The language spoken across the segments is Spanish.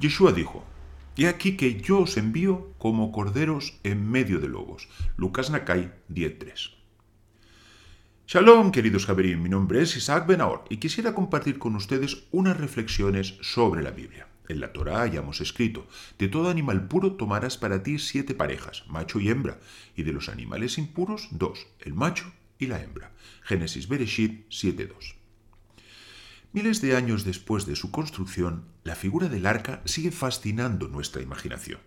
Yeshua dijo, He aquí que yo os envío como corderos en medio de lobos. Lucas Nakai 10.3. Shalom, queridos Javerín, mi nombre es Isaac Benaor y quisiera compartir con ustedes unas reflexiones sobre la Biblia. En la Torá hayamos escrito, de todo animal puro tomarás para ti siete parejas, macho y hembra, y de los animales impuros dos, el macho y la hembra. Génesis Bereshit 7.2. Miles de años después de su construcción, la figura del arca sigue fascinando nuestra imaginación.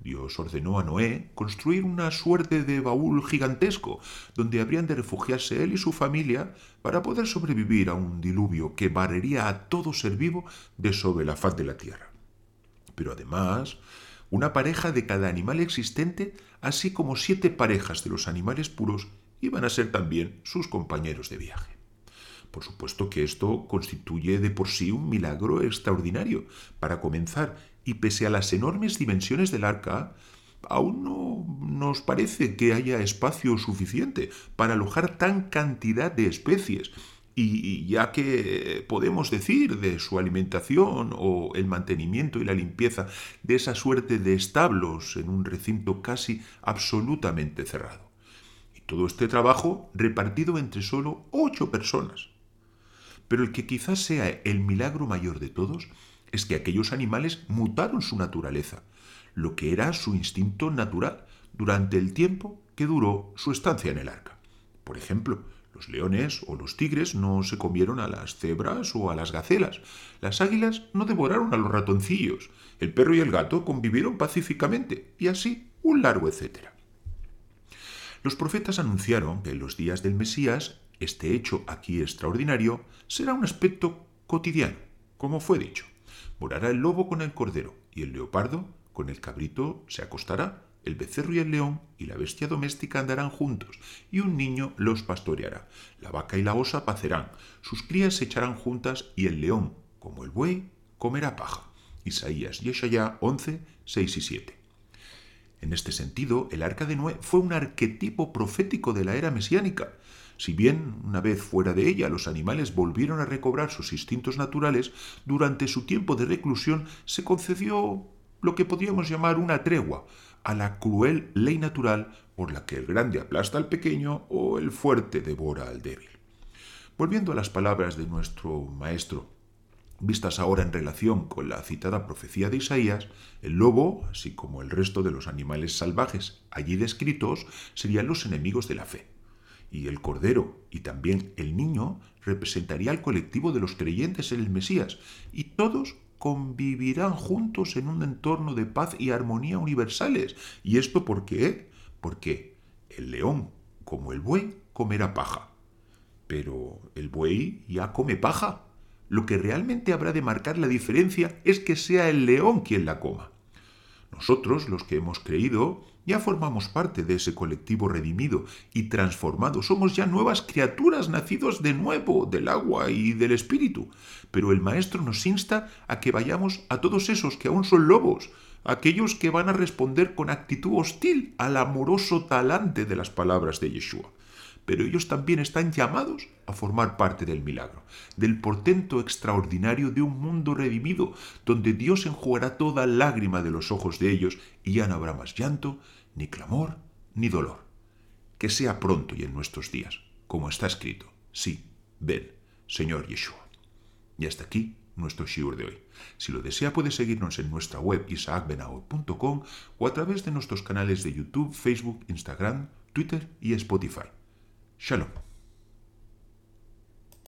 Dios ordenó a Noé construir una suerte de baúl gigantesco donde habrían de refugiarse él y su familia para poder sobrevivir a un diluvio que barrería a todo ser vivo de sobre la faz de la tierra. Pero además, una pareja de cada animal existente, así como siete parejas de los animales puros, iban a ser también sus compañeros de viaje. Por supuesto que esto constituye de por sí un milagro extraordinario. Para comenzar, y pese a las enormes dimensiones del arca, aún no nos parece que haya espacio suficiente para alojar tan cantidad de especies. Y ya que podemos decir de su alimentación o el mantenimiento y la limpieza de esa suerte de establos en un recinto casi absolutamente cerrado. Y todo este trabajo repartido entre solo ocho personas. Pero el que quizás sea el milagro mayor de todos es que aquellos animales mutaron su naturaleza, lo que era su instinto natural durante el tiempo que duró su estancia en el arca. Por ejemplo, los leones o los tigres no se comieron a las cebras o a las gacelas. Las águilas no devoraron a los ratoncillos. El perro y el gato convivieron pacíficamente. Y así un largo etcétera. Los profetas anunciaron que en los días del Mesías este hecho aquí extraordinario será un aspecto cotidiano, como fue dicho. Morará el lobo con el cordero, y el leopardo con el cabrito se acostará, el becerro y el león y la bestia doméstica andarán juntos, y un niño los pastoreará. La vaca y la osa pacerán, sus crías se echarán juntas, y el león, como el buey, comerá paja. Isaías 11, 6 y 7. En este sentido, el arca de Noé fue un arquetipo profético de la era mesiánica. Si bien, una vez fuera de ella, los animales volvieron a recobrar sus instintos naturales, durante su tiempo de reclusión se concedió lo que podríamos llamar una tregua a la cruel ley natural por la que el grande aplasta al pequeño o el fuerte devora al débil. Volviendo a las palabras de nuestro maestro, vistas ahora en relación con la citada profecía de Isaías, el lobo, así como el resto de los animales salvajes allí descritos, serían los enemigos de la fe y el Cordero y también el niño representaría al colectivo de los creyentes en el Mesías, y todos convivirán juntos en un entorno de paz y armonía universales. ¿Y esto por qué? Porque el león, como el buey, comerá paja. Pero el buey ya come paja. Lo que realmente habrá de marcar la diferencia es que sea el león quien la coma. Nosotros, los que hemos creído, ya formamos parte de ese colectivo redimido y transformado. Somos ya nuevas criaturas nacidos de nuevo del agua y del espíritu. Pero el Maestro nos insta a que vayamos a todos esos que aún son lobos, aquellos que van a responder con actitud hostil al amoroso talante de las palabras de Yeshua pero ellos también están llamados a formar parte del milagro, del portento extraordinario de un mundo redimido, donde Dios enjugará toda lágrima de los ojos de ellos y ya no habrá más llanto, ni clamor, ni dolor. Que sea pronto y en nuestros días, como está escrito. Sí, ven, Señor Yeshua. Y hasta aquí nuestro shiur de hoy. Si lo desea puede seguirnos en nuestra web isaacbenao.com o a través de nuestros canales de YouTube, Facebook, Instagram, Twitter y Spotify. Shalom.